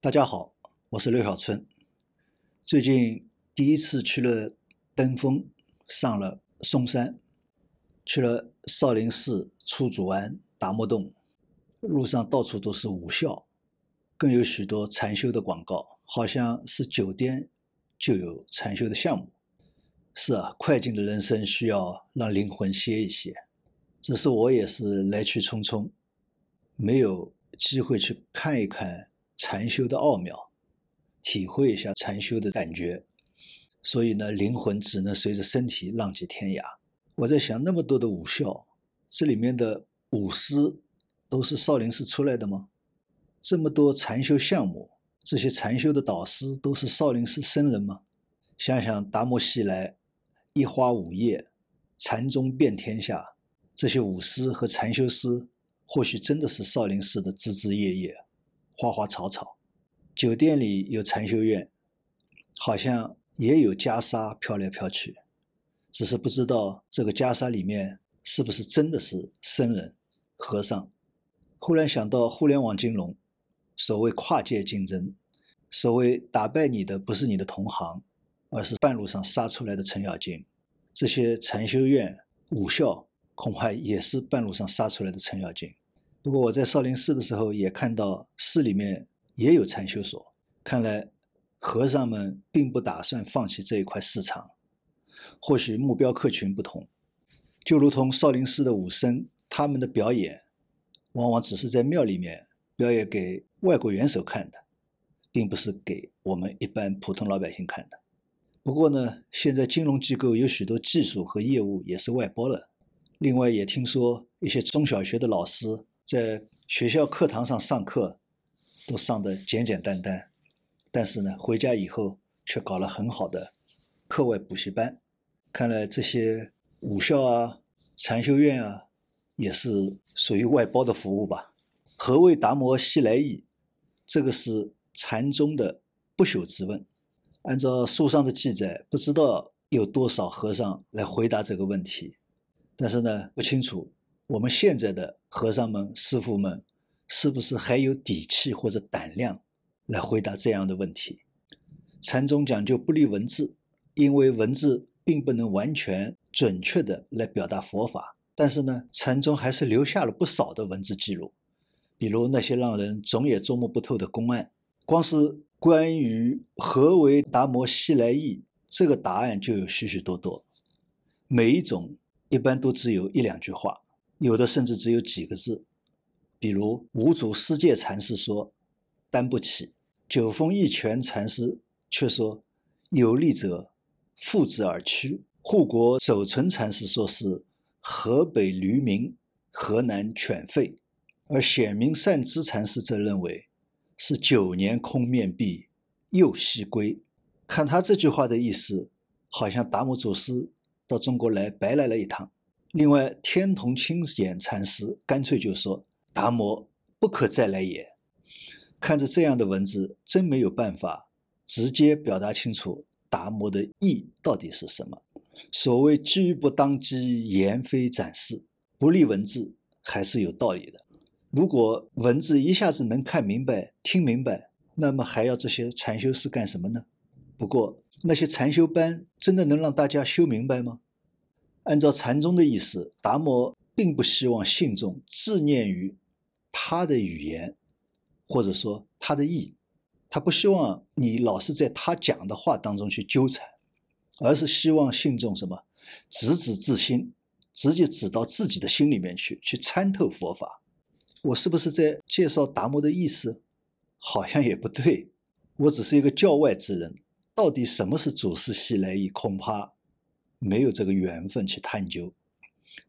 大家好，我是刘小春。最近第一次去了登峰，上了嵩山，去了少林寺、出祖庵、达摩洞，路上到处都是武校，更有许多禅修的广告，好像是酒店就有禅修的项目。是啊，快进的人生需要让灵魂歇一歇。只是我也是来去匆匆，没有机会去看一看禅修的奥妙，体会一下禅修的感觉，所以呢，灵魂只能随着身体浪迹天涯。我在想，那么多的武校，这里面的武师都是少林寺出来的吗？这么多禅修项目，这些禅修的导师都是少林寺僧人吗？想想达摩西来，一花五叶，禅宗遍天下。这些武师和禅修师，或许真的是少林寺的枝枝叶叶、花花草草。酒店里有禅修院，好像也有袈裟飘来飘去，只是不知道这个袈裟里面是不是真的是僧人、和尚。忽然想到互联网金融，所谓跨界竞争，所谓打败你的不是你的同行，而是半路上杀出来的程咬金。这些禅修院、武校。恐怕也是半路上杀出来的程咬金。不过我在少林寺的时候也看到寺里面也有禅修所，看来和尚们并不打算放弃这一块市场。或许目标客群不同，就如同少林寺的武僧，他们的表演往往只是在庙里面表演给外国元首看的，并不是给我们一般普通老百姓看的。不过呢，现在金融机构有许多技术和业务也是外包了。另外也听说一些中小学的老师在学校课堂上上课，都上的简简单单，但是呢，回家以后却搞了很好的课外补习班。看来这些武校啊、禅修院啊，也是属于外包的服务吧？何谓达摩西来意？这个是禅宗的不朽之问。按照书上的记载，不知道有多少和尚来回答这个问题。但是呢，不清楚我们现在的和尚们、师傅们是不是还有底气或者胆量来回答这样的问题。禅宗讲究不立文字，因为文字并不能完全准确的来表达佛法。但是呢，禅宗还是留下了不少的文字记录，比如那些让人总也捉摸不透的公案。光是关于何为达摩西来意这个答案就有许许多多，每一种。一般都只有一两句话，有的甚至只有几个字。比如五祖师戒禅师说“担不起”，九峰一拳禅师却说“有力者负之而屈”，护国守存禅师说是“河北驴鸣，河南犬吠”，而显明善知禅师则认为是“九年空面壁，又西归”。看他这句话的意思，好像达摩祖师。到中国来白来了一趟。另外，天童清简禅师干脆就说：“达摩不可再来也。”看着这样的文字，真没有办法直接表达清楚达摩的意到底是什么。所谓“机不当机，言非展示”，不立文字还是有道理的。如果文字一下子能看明白、听明白，那么还要这些禅修师干什么呢？不过，那些禅修班真的能让大家修明白吗？按照禅宗的意思，达摩并不希望信众执念于他的语言，或者说他的意，他不希望你老是在他讲的话当中去纠缠，而是希望信众什么，直指自心，直接指到自己的心里面去，去参透佛法。我是不是在介绍达摩的意思？好像也不对，我只是一个教外之人。到底什么是祖师西来意？恐怕没有这个缘分去探究。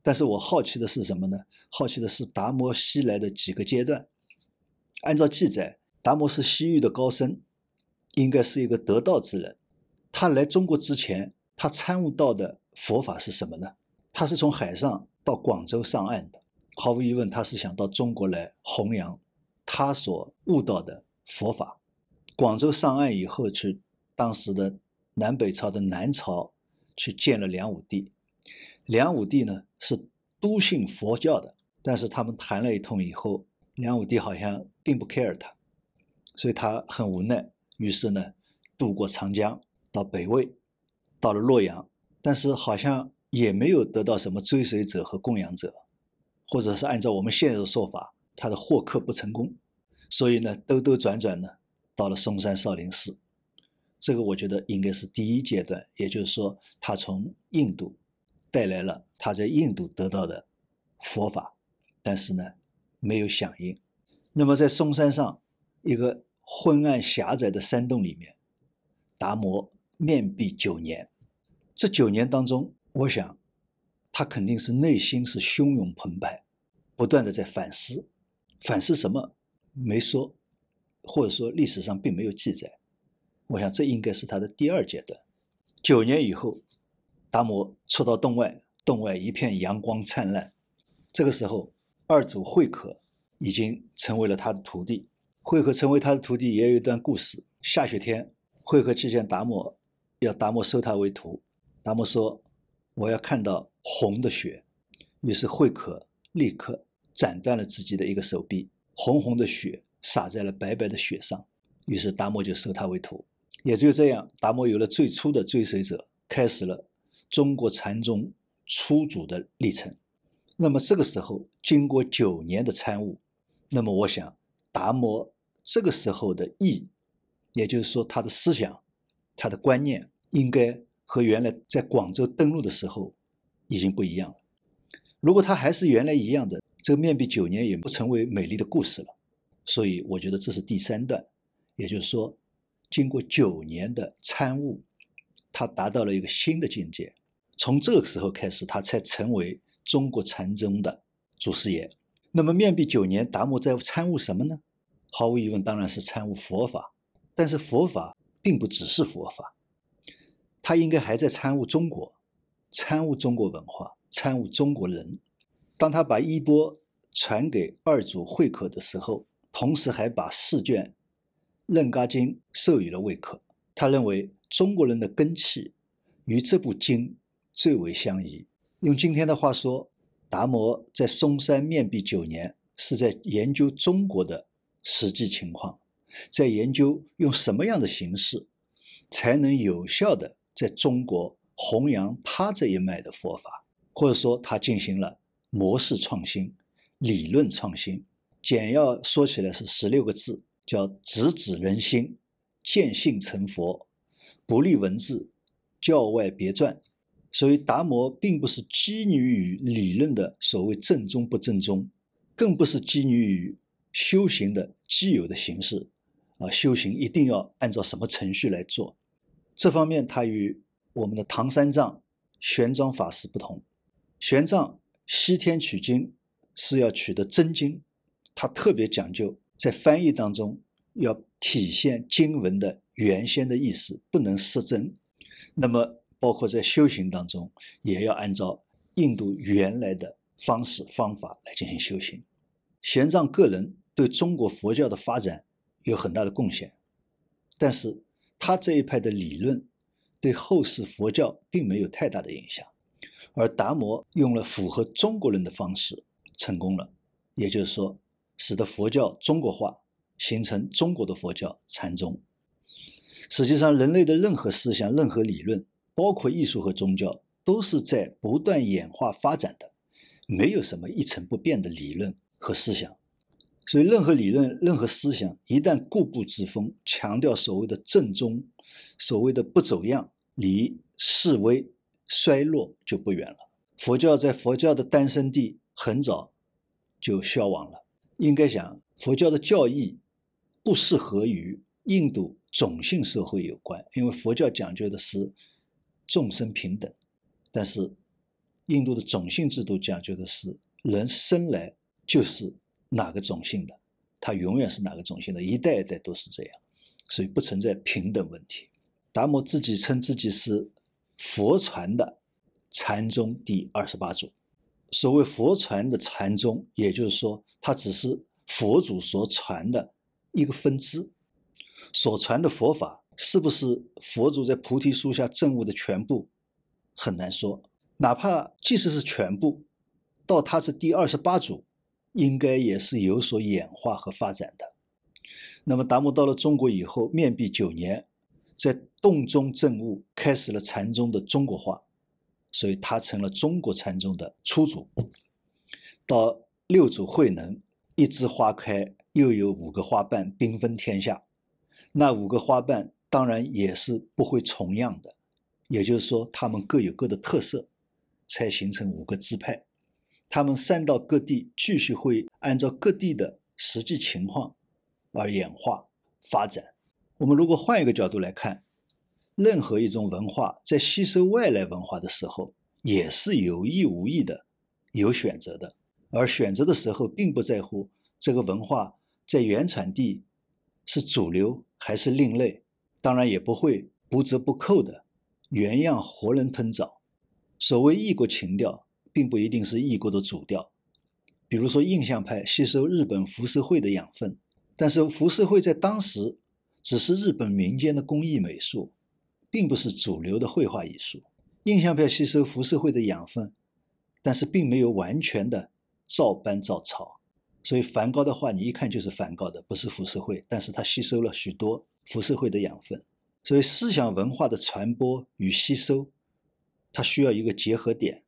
但是我好奇的是什么呢？好奇的是达摩西来的几个阶段。按照记载，达摩是西域的高僧，应该是一个得道之人。他来中国之前，他参悟到的佛法是什么呢？他是从海上到广州上岸的。毫无疑问，他是想到中国来弘扬他所悟到的佛法。广州上岸以后去。当时的南北朝的南朝去见了梁武帝，梁武帝呢是笃信佛教的，但是他们谈了一通以后，梁武帝好像并不 care 他，所以他很无奈，于是呢，渡过长江到北魏，到了洛阳，但是好像也没有得到什么追随者和供养者，或者是按照我们现在的说法，他的获客不成功，所以呢，兜兜转转呢，到了嵩山少林寺。这个我觉得应该是第一阶段，也就是说，他从印度带来了他在印度得到的佛法，但是呢，没有响应。那么在嵩山上一个昏暗狭窄的山洞里面，达摩面壁九年。这九年当中，我想他肯定是内心是汹涌澎湃，不断的在反思，反思什么没说，或者说历史上并没有记载。我想，这应该是他的第二阶段。九年以后，达摩出到洞外，洞外一片阳光灿烂。这个时候，二祖慧可已经成为了他的徒弟。慧可成为他的徒弟，也有一段故事。下雪天，慧可去见达摩，要达摩收他为徒。达摩说：“我要看到红的雪。”于是慧可立刻斩断了自己的一个手臂，红红的血洒在了白白的雪上。于是达摩就收他为徒。也就这样，达摩有了最初的追随者，开始了中国禅宗初祖的历程。那么这个时候，经过九年的参悟，那么我想，达摩这个时候的意，也就是说他的思想、他的观念，应该和原来在广州登陆的时候已经不一样了。如果他还是原来一样的，这个面壁九年也不成为美丽的故事了。所以，我觉得这是第三段，也就是说。经过九年的参悟，他达到了一个新的境界。从这个时候开始，他才成为中国禅宗的祖师爷。那么面壁九年，达摩在参悟什么呢？毫无疑问，当然是参悟佛法。但是佛法并不只是佛法，他应该还在参悟中国，参悟中国文化，参悟中国人。当他把衣钵传给二祖慧可的时候，同时还把试卷。《楞伽经》授予了魏可，他认为中国人的根气与这部经最为相宜。用今天的话说，达摩在嵩山面壁九年，是在研究中国的实际情况，在研究用什么样的形式才能有效的在中国弘扬他这一脉的佛法，或者说他进行了模式创新、理论创新。简要说起来是十六个字。叫直指人心，见性成佛，不立文字，教外别传。所以达摩并不是基于于理论的所谓正宗不正宗，更不是基于于修行的既有的形式。啊，修行一定要按照什么程序来做？这方面他与我们的唐三藏、玄奘法师不同。玄奘西天取经是要取得真经，他特别讲究。在翻译当中，要体现经文的原先的意思，不能失真。那么，包括在修行当中，也要按照印度原来的方式方法来进行修行。玄奘个人对中国佛教的发展有很大的贡献，但是他这一派的理论对后世佛教并没有太大的影响。而达摩用了符合中国人的方式成功了，也就是说。使得佛教中国化，形成中国的佛教禅宗。实际上，人类的任何思想、任何理论，包括艺术和宗教，都是在不断演化发展的，没有什么一成不变的理论和思想。所以，任何理论、任何思想一旦固步自封，强调所谓的正宗，所谓的不走样，离式微衰落就不远了。佛教在佛教的诞生地很早就消亡了。应该讲，佛教的教义不适合于印度种姓社会有关，因为佛教讲究的是众生平等，但是印度的种姓制度讲究的是人生来就是哪个种姓的，他永远是哪个种姓的，一代一代都是这样，所以不存在平等问题。达摩自己称自己是佛传的禅宗第二十八祖。所谓佛传的禅宗，也就是说，它只是佛祖所传的一个分支。所传的佛法是不是佛祖在菩提树下证悟的全部，很难说。哪怕即使是全部，到他是第二十八祖，应该也是有所演化和发展的。那么达摩到了中国以后，面壁九年，在洞中证悟，开始了禅宗的中国化，所以他成了中国禅宗的初祖。到六祖慧能，一枝花开，又有五个花瓣缤纷天下。那五个花瓣当然也是不会重样的，也就是说，他们各有各的特色，才形成五个支派。他们散到各地，继续会按照各地的实际情况而演化发展。我们如果换一个角度来看，任何一种文化在吸收外来文化的时候，也是有意无意的有选择的。而选择的时候，并不在乎这个文化在原产地是主流还是另类，当然也不会不折不扣的原样活人吞枣。所谓异国情调，并不一定是异国的主调。比如说印象派吸收日本浮世绘的养分，但是浮世绘在当时只是日本民间的工艺美术，并不是主流的绘画艺术。印象派吸收浮世绘的养分，但是并没有完全的。照搬照抄，所以梵高的画你一看就是梵高的，不是浮世绘，但是它吸收了许多浮世绘的养分。所以思想文化的传播与吸收，它需要一个结合点。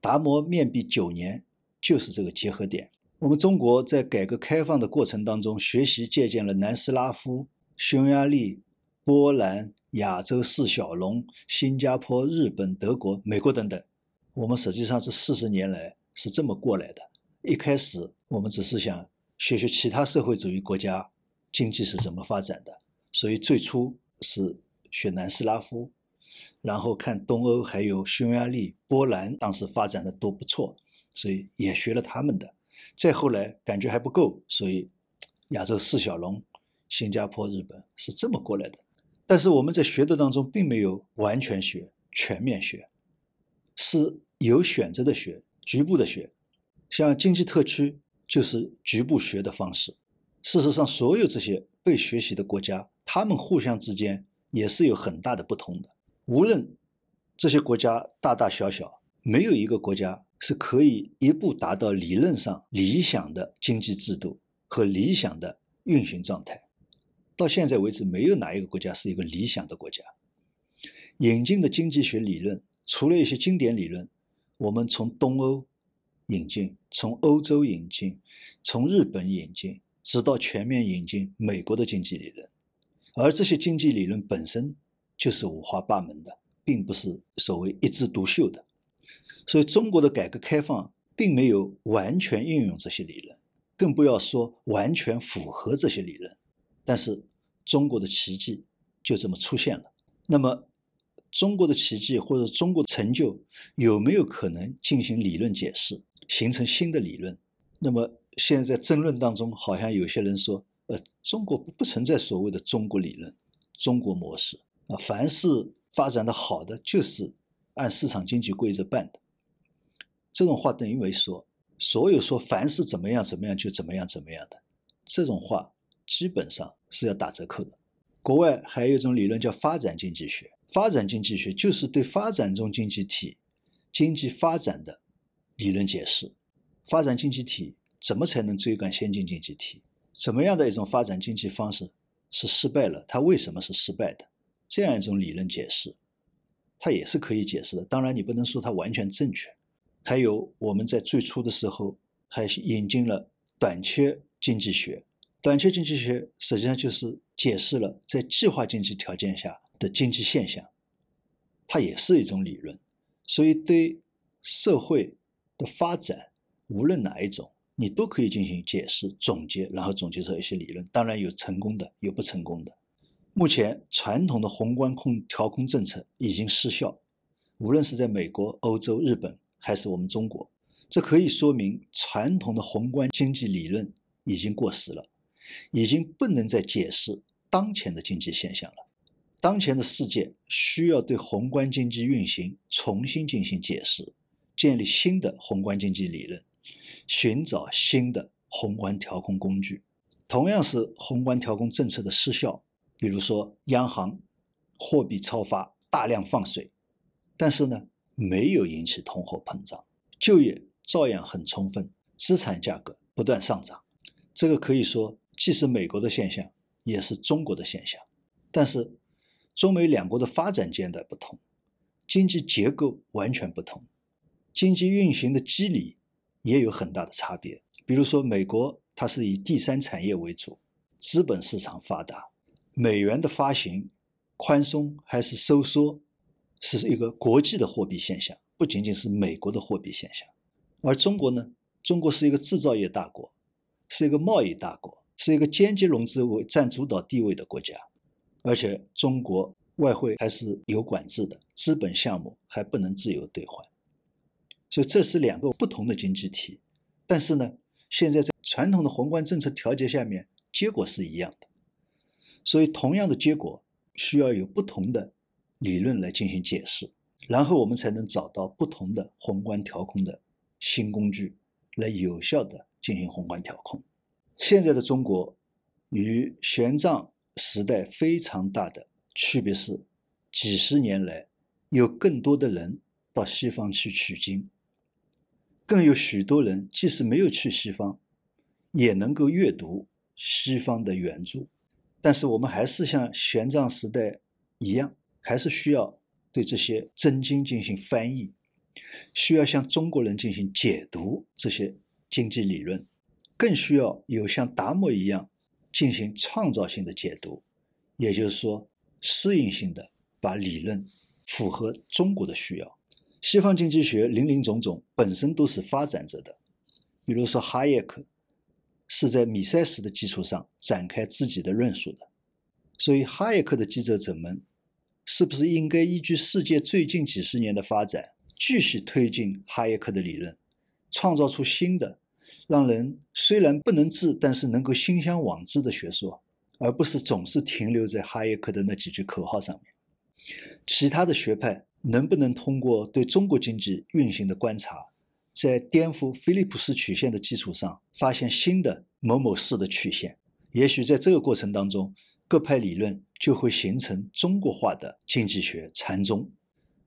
达摩面壁九年就是这个结合点。我们中国在改革开放的过程当中，学习借鉴了南斯拉夫、匈牙利、波兰、亚洲四小龙、新加坡、日本、德国、美国等等。我们实际上是四十年来是这么过来的。一开始我们只是想学学其他社会主义国家经济是怎么发展的，所以最初是学南斯拉夫，然后看东欧还有匈牙利、波兰当时发展的都不错，所以也学了他们的。再后来感觉还不够，所以亚洲四小龙、新加坡、日本是这么过来的。但是我们在学的当中并没有完全学、全面学，是有选择的学、局部的学。像经济特区就是局部学的方式。事实上，所有这些被学习的国家，他们互相之间也是有很大的不同的。无论这些国家大大小小，没有一个国家是可以一步达到理论上理想的经济制度和理想的运行状态。到现在为止，没有哪一个国家是一个理想的国家。引进的经济学理论，除了一些经典理论，我们从东欧。引进从欧洲引进，从日本引进，直到全面引进美国的经济理论，而这些经济理论本身就是五花八门的，并不是所谓一枝独秀的。所以中国的改革开放并没有完全运用这些理论，更不要说完全符合这些理论。但是中国的奇迹就这么出现了。那么中国的奇迹或者中国成就有没有可能进行理论解释？形成新的理论，那么现在在争论当中，好像有些人说，呃，中国不不存在所谓的中国理论、中国模式啊，凡是发展的好的，就是按市场经济规则办的。这种话等于没说，所有说凡是怎么样怎么样就怎么样怎么样的，这种话基本上是要打折扣的。国外还有一种理论叫发展经济学，发展经济学就是对发展中经济体经济发展的。理论解释，发展经济体怎么才能追赶先进经济体？怎么样的一种发展经济方式是失败了？它为什么是失败的？这样一种理论解释，它也是可以解释的。当然，你不能说它完全正确。还有我们在最初的时候还引进了短缺经济学，短缺经济学实际上就是解释了在计划经济条件下的经济现象，它也是一种理论。所以对社会。的发展，无论哪一种，你都可以进行解释、总结，然后总结出一些理论。当然有成功的，有不成功的。目前传统的宏观控调控政策已经失效，无论是在美国、欧洲、日本，还是我们中国，这可以说明传统的宏观经济理论已经过时了，已经不能再解释当前的经济现象了。当前的世界需要对宏观经济运行重新进行解释。建立新的宏观经济理论，寻找新的宏观调控工具。同样是宏观调控政策的失效，比如说央行货币超发、大量放水，但是呢没有引起通货膨胀，就业照样很充分，资产价格不断上涨。这个可以说既是美国的现象，也是中国的现象。但是，中美两国的发展阶段不同，经济结构完全不同，经济运行的机理也有很大的差别。比如说，美国它是以第三产业为主，资本市场发达，美元的发行宽松还是收缩，是一个国际的货币现象，不仅仅是美国的货币现象。而中国呢？中国是一个制造业大国，是一个贸易大国，是一个间接融资为占主导地位的国家，而且中国外汇还是有管制的，资本项目还不能自由兑换，所以这是两个不同的经济体。但是呢，现在在传统的宏观政策调节下面，结果是一样的。所以同样的结果，需要有不同的理论来进行解释，然后我们才能找到不同的宏观调控的新工具。来有效的进行宏观调控。现在的中国与玄奘时代非常大的区别是，几十年来有更多的人到西方去取经，更有许多人即使没有去西方，也能够阅读西方的原著。但是我们还是像玄奘时代一样，还是需要对这些真经进行翻译。需要向中国人进行解读这些经济理论，更需要有像达摩一样进行创造性的解读，也就是说，适应性的把理论符合中国的需要。西方经济学林林总总本身都是发展着的，比如说哈耶克是在米塞斯的基础上展开自己的论述的，所以哈耶克的记者者们是不是应该依据世界最近几十年的发展？继续推进哈耶克的理论，创造出新的，让人虽然不能治，但是能够心向往之的学说，而不是总是停留在哈耶克的那几句口号上面。其他的学派能不能通过对中国经济运行的观察，在颠覆菲利普斯曲线的基础上，发现新的某某式的曲线？也许在这个过程当中，各派理论就会形成中国化的经济学禅宗。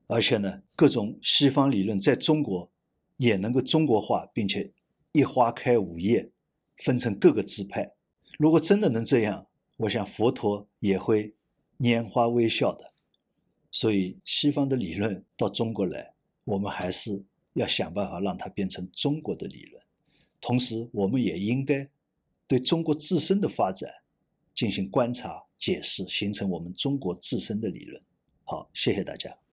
而且呢，各种西方理论在中国也能够中国化，并且一花开五叶，分成各个支派。如果真的能这样，我想佛陀也会拈花微笑的。所以，西方的理论到中国来，我们还是要想办法让它变成中国的理论。同时，我们也应该对中国自身的发展进行观察、解释，形成我们中国自身的理论。好，谢谢大家。